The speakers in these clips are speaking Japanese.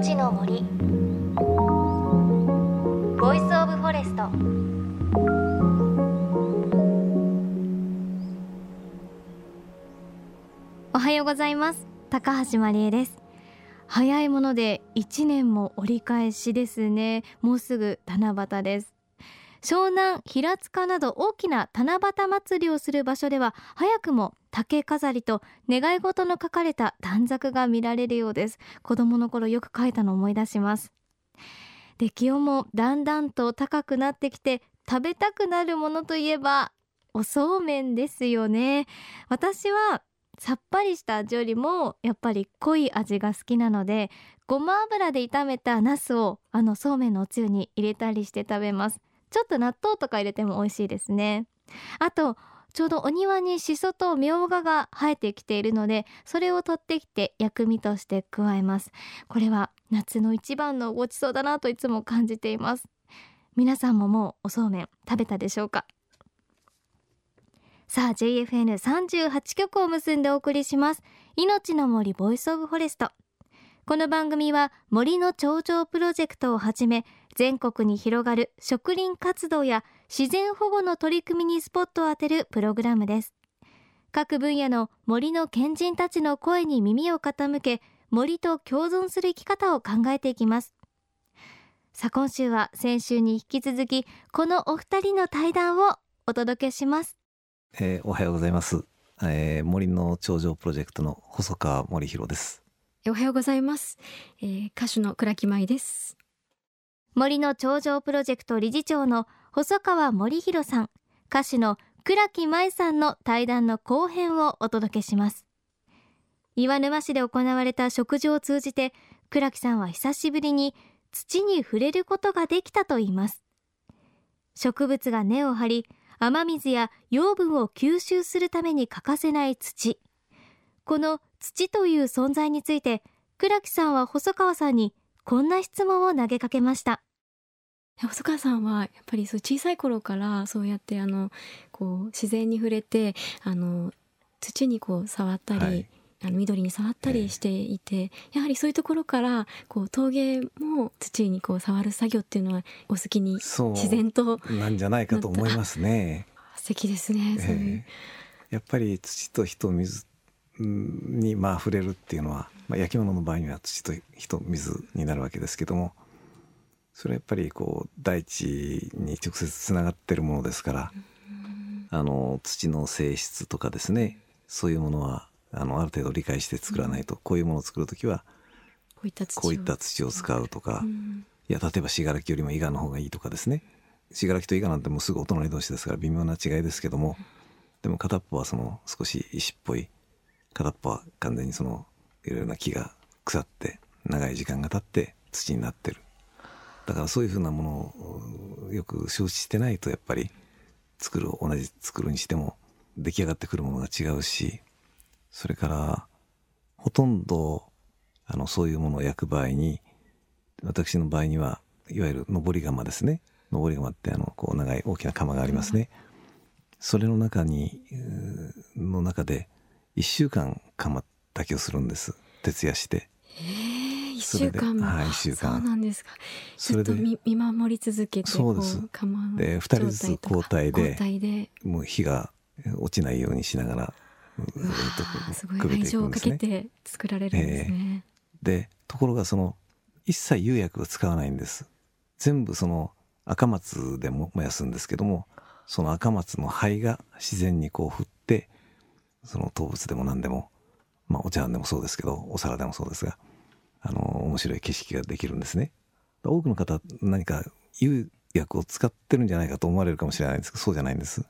命の森。 Voice of Forest。おはようございます。高橋万里恵です。早いもので1年も折り返しですね。もうすぐ七夕です。湘南平塚など大きな七夕祭りをする場所では早くも竹飾りと願い事の書かれた短冊が見られるようです。子供の頃よく書いたのを思い出します。で気温もだんだんと高くなってきて食べたくなるものといえばおそうめんですよね。私はさっぱりした味よりもやっぱり濃い味が好きなのでごま油で炒めたナスをあのそうめんのおつゆに入れたりして食べます。ちょっと納豆とか入れても美味しいですね。あとちょうどお庭にしそとみょうがが生えてきているのでそれを取ってきて薬味として加えます。これは夏の一番のごちそうだなといつも感じています。皆さんももうおそうめん食べたでしょうか？さあ JFN38 曲を結んでお送りします。命の森 Voice of Forest。この番組は森の長城プロジェクトをはじめ全国に広がる植林活動や自然保護の取り組みにスポットを当てるプログラムです。各分野の森の賢人たちの声に耳を傾け森と共存する生き方を考えていきます。さあ今週は先週に引き続きこのお二人の対談をお届けします、えー、おはようございます、えー、森の頂上プロジェクトの細川森弘です。おはようございます、えー、歌手の倉木舞です森の頂上プロジェクト理事長の細川森弘さん。歌手の倉木舞さんの対談の後編をお届けします。岩沼市で行われた食事を通じて倉木さんは久しぶりに土に触れることができたといいます。植物が根を張り雨水や養分を吸収するために欠かせない土。この土という存在について倉木さんは細川さんにこんな質問を投げかけました。細川さんはやっぱりそう小さい頃からそうやってあのこう自然に触れてあの土にこう触ったり、はい、あの緑に触ったりしていて、えー、やはりそういうところからこう陶芸も土にこう触る作業っていうのはお好きに自然と。なんじゃないかと思いますね。素敵ですね、えー、やっぱり土と人水にまあ触れるっていうのは、まあ、焼き物の場合には土と人水になるわけですけどもそれはやっぱりこう大地に直接つながってるものですから、あの土の性質とかですねそういうものはあのある程度理解して作らないと、こういうものを作る時はこういった土を。使うとか、いや例えば信楽よりも伊賀の方がいいとかですね。信楽と伊賀なんてもうすぐお隣同士ですから微妙な違いですけどもでも片っぽはその少し石っぽい片っぽは完全にそのいろいろな木が腐って長い時間が経って土になってる。だからそういうふうなものをよく承知してないとやっぱり作る同じ作るにしても出来上がってくるものが違うしそれからほとんどあのそういうものを焼く場合に私の場合にはいわゆる上り窯ですね。上り窯ってあのこう長い大きな窯がありますね、それの中にの中で1週間釜炊きをするんです。徹夜して。えー、1週間も。はい1週間。そうなんですか。それで。見守り続けてそうです。で2人ずつ交代で。で。もう火が落ちないようにしながらすごい愛情をかけて作られるんですね、えー、でところがその一切釉薬を使わないんです全部その赤松でも燃やすんですけどもその赤松の灰が自然にこう降ってその動物でも何でも、まあ、お茶碗でもそうですけどお皿でもそうですがあの面白い景色ができるんですね。多くの方何か釉薬を使ってるんじゃないかと思われるかもしれないですけどそうじゃないんです。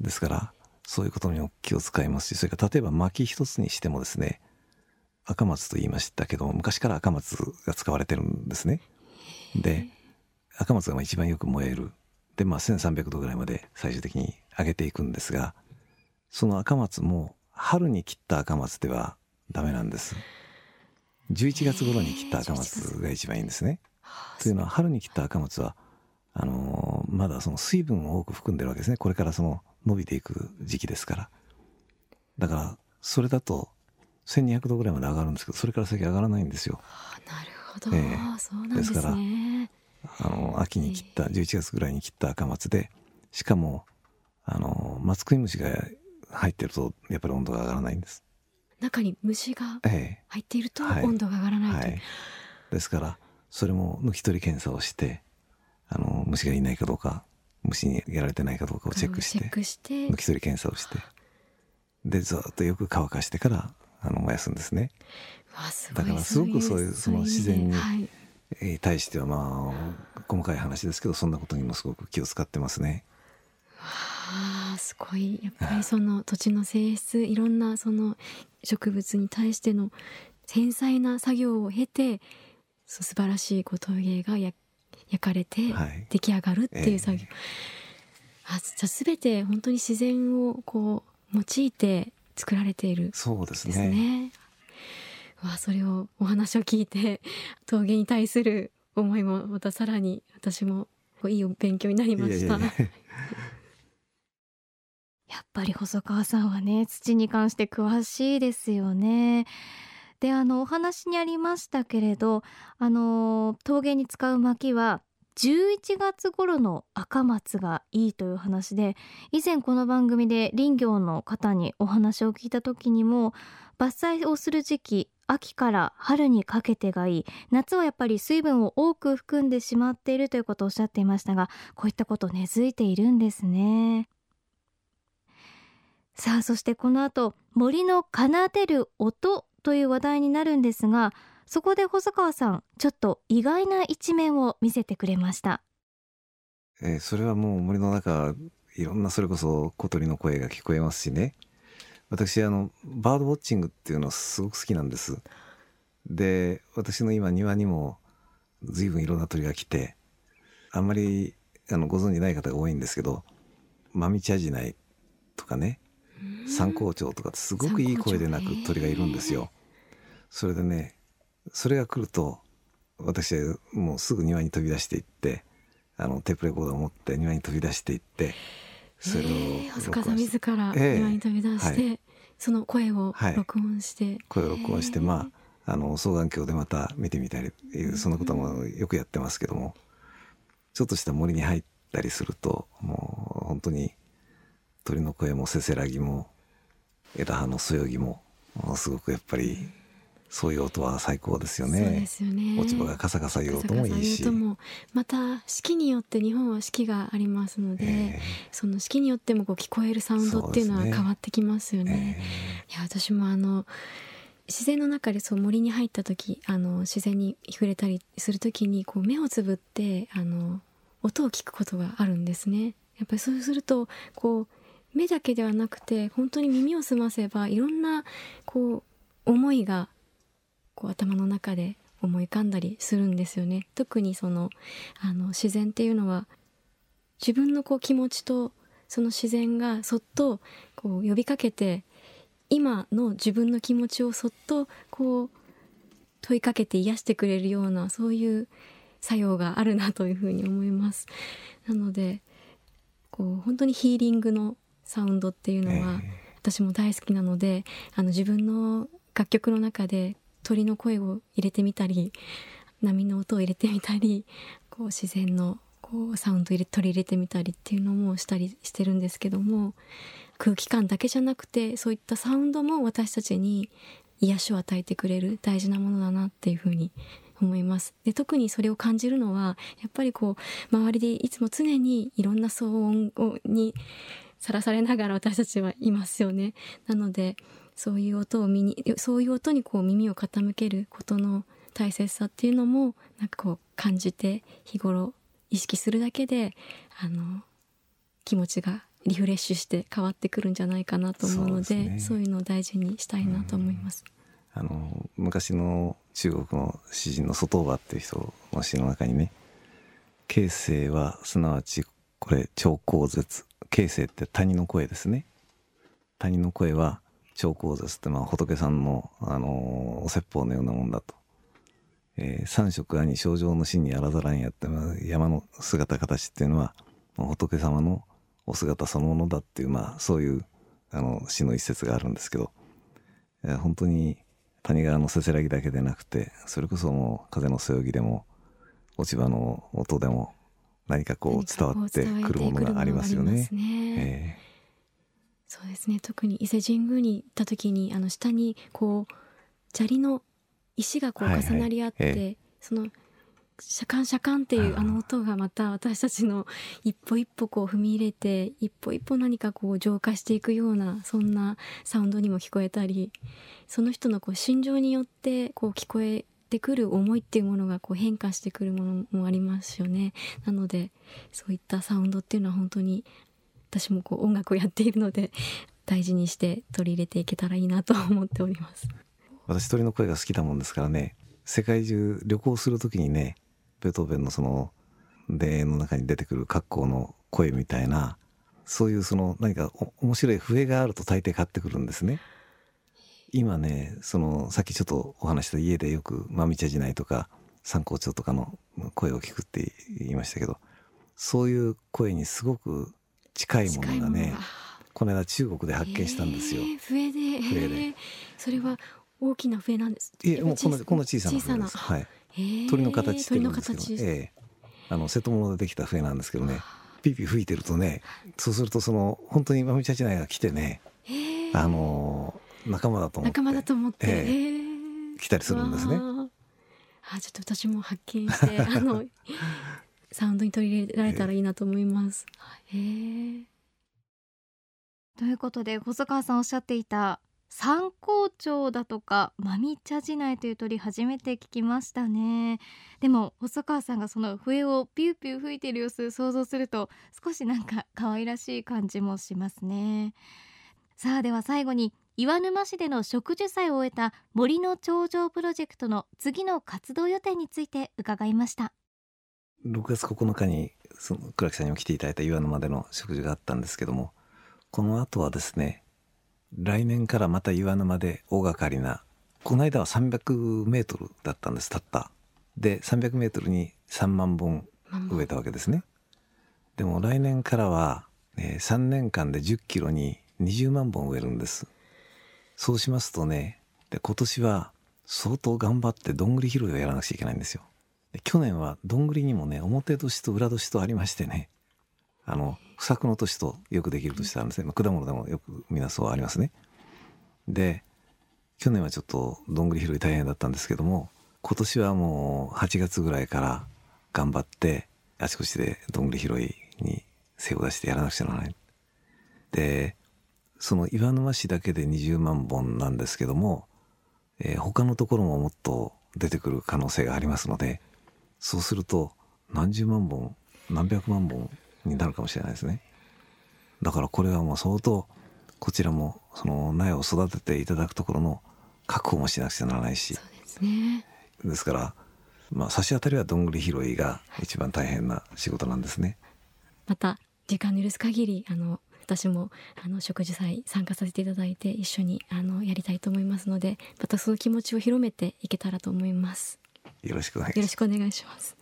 ですからそういうことにも気を使いますしそれから例えば薪一つにしてもですね赤松と言いましたけど昔から赤松が使われてるんですね。で赤松が一番よく燃えるでまあ1300度ぐらいまで最終的に上げていくんですがその赤松も春に切った赤松ではダメなんです。11月頃に切った赤松が一番いいんですね。というのは春に切った赤松はあのー、まだその水分を多く含んでるわけですね。これからその伸びていく時期ですから。だからそれだと1200度ぐらいまで上がるんですけどそれから先上がらないんですよ。なるほど、えー、そうなんですね。ですからあの秋に切った、11月ぐらいに切った赤松でしかもあの松食い虫が入ってるとやっぱり温度が上がらないんです。中に虫が入っていると温度が上がらないと、はいはい、ですからそれも抜き取り検査をしてあの虫がいないかどうか虫にやられてないかどうかをチェックして抜き取り検査をしてでずっとよく乾かしてからあの燃やすんですね。すだからすごくそういうその自然に対してはまあ細かい話ですけどそんなことにもすごく気を使ってますね。すごい。やっぱりその土地の性質いろんなその植物に対しての繊細な作業を経て素晴らしいこう陶芸が焼かれて出来上がるっていう作業、はいえ。ー、あじゃあ全て本当に自然をこう用いて作られている、そうですね。わそれをお話を聞いて 陶芸に対する思いもまたさらに私もいい勉強になりました。いやいやいややっぱり細川さんはね土に関して詳しいですよね。であのお話にありましたけれどあの陶芸に使う薪は11月頃の赤松がいいという話で以前この番組で林業の方にお話を聞いた時にも伐採をする時期秋から春にかけてがいい夏はやっぱり水分を多く含んでしまっているということをおっしゃっていましたがこういったこと根付いているんですねさあそしてこの後森の奏でる音という話題になるんですがそこで細川さんちょっと意外な一面を見せてくれました、えー、それはもう森の中いろんなそれこそ小鳥の声が聞こえますしね。私あのバードウォッチングっていうのすごく好きなんです。で私の今庭にも随分いろんな鳥が来てあんまりあのご存じない方が多いんですけどマミチャジナイとかね三光鳥とかってすごくいい声で鳴く鳥がいるんですよ。それでねそれが来ると私はもうすぐ庭に飛び出していってあのテープレコーダーを持って庭に飛び出していってそれを、えー、細川さん自ら庭に飛び出して、えーはい、その声を録音して、はい、声を録音して、まああの双眼鏡でまた見てみたりいうそんなこともよくやってますけどもちょっとした森に入ったりするともう本当に鳥の声もせせらぎも枝葉のそよぎもものすごくやっぱりそういう音は最高ですよね。そうですよね。落ち葉がカサカサいう音もいいし。また四季によって日本は四季がありますので、えー、その四季によってもこう聞こえるサウンドっていうのは変わってきますよね。ねえー、いや私もあの自然の中でそう森に入った時あの自然に触れたりする時にこう目をつぶってあの音を聞くことがあるんですね。やっぱりそうするとこう目だけではなくて本当に耳を澄ませばいろんなこう思いがこう頭の中で思い浮かんだりするんですよね。特にそのあの自然っていうのは自分のこう気持ちとその自然がそっとこう呼びかけて今の自分の気持ちをそっとこう問いかけて癒してくれるようなそういう作用があるなというふうに思います。なのでこう本当にヒーリングのサウンドっていうのは私も大好きなので、あの自分の楽曲の中で鳥の声を入れてみたり波の音を入れてみたりこう自然のこうサウンド入れ取り入れてみたりっていうのもしたりしてるんですけども空気感だけじゃなくてそういったサウンドも私たちに癒しを与えてくれる大事なものだなっていうふうに思います。で特にそれを感じるのはやっぱりこう周りでいつも常にいろんな騒音にさらされながら私たちはいますよね。なのでそういう音を見にそういう音にこう耳を傾けることの大切さっていうのもなんかこう感じて日頃意識するだけであの気持ちがリフレッシュして変わってくるんじゃないかなと思うので、ね、そういうのを大事にしたいなと思います。あの昔の中国の詩人の外尾っていう人の詩の中にね「形成はすなわちこれ超高絶形成って谷の声ですね。谷の声は超高絶ってまあ仏さんの、あの、お説法のようなもんだと、えー、三色兄症状の真にあらざらんやって、まあ、山の姿形っていうのは仏様のお姿そのものだっていうまあそういうあの詩の一節があるんですけどえ本当に谷川のせせらぎだけでなくてそれこそもう風のそよぎでも落ち葉の音でも何かこう伝わってくるものがありますよね。ねえ。ーそうですね。特に伊勢神宮に行った時にあの下にこう砂利の石がこう重なり合って、はいはい、そのシャカンシャカンっていうあの音がまた私たちの一歩一歩こう踏み入れて一歩一歩何かこう浄化していくようなそんなサウンドにも聞こえたりその人のこう心情によってこう聞こえてくる思いっていうものがこう変化してくるものもありますよね。なのでそういったサウンドっていうのは本当に私もこう音楽をやっているので大事にして取り入れていけたらいいなと思っております。私鳥の声が好きだもんですからね世界中旅行する時にねベートーベンのその田園の中に出てくる格好の声みたいなそういうその何か面白い笛があると大抵買ってくるんですね。今ねそのさっきちょっとお話した家でよく「まみ茶じない」とか「参考帳」とかの声を聞くって言いましたけどそういう声にすごく近いものがねこの間中国で発見したんですよ。笛で笛でそれは大きな笛なんです。いえもうこのこの小さな笛です。はい。鳥の形してるんですけど、ええあの瀬戸物でできた笛なんですけどねピーピー吹いてるとねそうするとその本当にまみちゃちないが来てねあの仲間だと思って。仲間だと思って、ええ、来たりするんですね。あ。ちょっと私も発見して あのサウンドに取り入れられたらいいなと思います。へえ。ということで細川さんおっしゃっていた三光鳥だとかマミチャジナイという鳥初めて聞きましたね。でも細川さんがその笛をピューピュー吹いている様子想像すると少しなんか可愛らしい感じもしますね。さあでは最後に岩沼市での植樹祭を終えた森の頂上プロジェクトの次の活動予定について伺いました。6月9日にその倉木さんにも来ていただいた岩沼での植樹があったんですけどもこの後はですね来年からまた岩沼で大掛かりなこの間は300メートルだったんですたった。で300メートルに3万本植えたわけですね。でも来年からは、ね、3年間で10キロに20万本植えるんです。そうしますとねで今年は相当頑張ってどんぐり拾いをやらなくちゃいけないんですよ。で去年はどんぐりにもね表年と裏年とありましてねあの不作の年とよくできる年あるんですね、まあ、果物でもよく皆そうありますね。で去年はちょっとどんぐり拾い大変だったんですけども今年はもう8月ぐらいから頑張ってあちこちでどんぐり拾いに精を出してやらなくちゃならない。でその岩沼市だけで20万本なんですけども、えー、他のところももっと出てくる可能性がありますのでそうすると何十万本何百万本になるかもしれないですね。だからこれはもう相当こちらもその苗を育てていただくところの確保もしなくちゃならないし。そうですね。ですからまあ差し当たりはどんぐり拾いが一番大変な仕事なんですね。また時間許す限りあの私もあの植樹祭参加させていただいて一緒にあのやりたいと思いますのでまたその気持ちを広めていけたらと思います。よろしくお願いします。よろしくお願いします。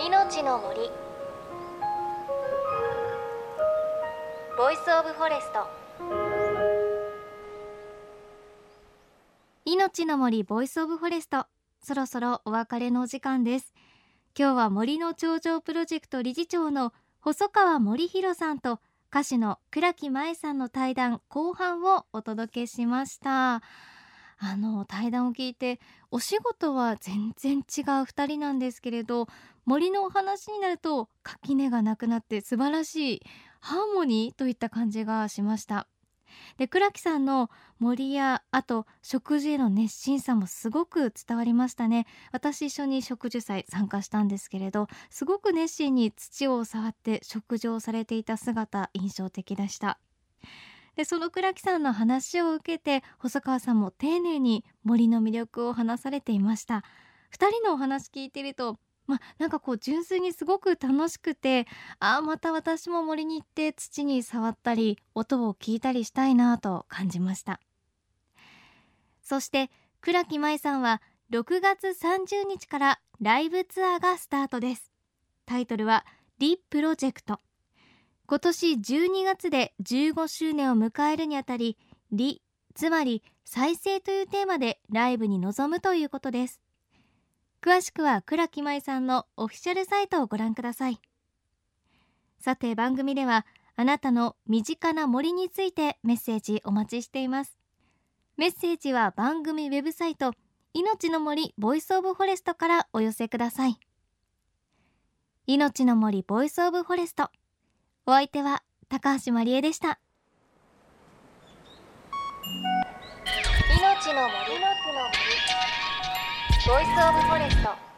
命の森。 Voice of Forest。命の森 Voice of Forest。そろそろお別れのお時間です今日は森の頂上プロジェクト理事長の細川森弘さんと歌手の倉木舞さんの対談後半をお届けしました。あの対談を聞いてお仕事は全然違う2人なんですけれど森のお話になると垣根がなくなって素晴らしいハーモニーといった感じがしました。で倉木さんの森やあと食事への熱心さもすごく伝わりましたね。私一緒に植樹祭参加したんですけれどすごく熱心に土を触って食事をされていた姿印象的でした。でその倉木さんの話を受けて細川さんも丁寧に森の魅力を話されていました。2人のお話聞いてるとまあ、なんかこう純粋にすごく楽しくてああまた私も森に行って土に触ったり音を聞いたりしたいなと感じました。そして倉木舞さんは6月30日からライブツアーがスタートです。タイトルは「リプロジェクト」今年12月で15周年を迎えるにあたりリつまり再生というテーマでライブに臨むということです。詳しくは倉木舞さんのオフィシャルサイトをご覧ください。さて番組ではあなたの身近な森についてメッセージお待ちしています。メッセージは番組ウェブサイト命の森 Voice of Forest からお寄せください。命の森 Voice of Forest。お相手は高橋万里恵でした。命の森。の Voice of Forest。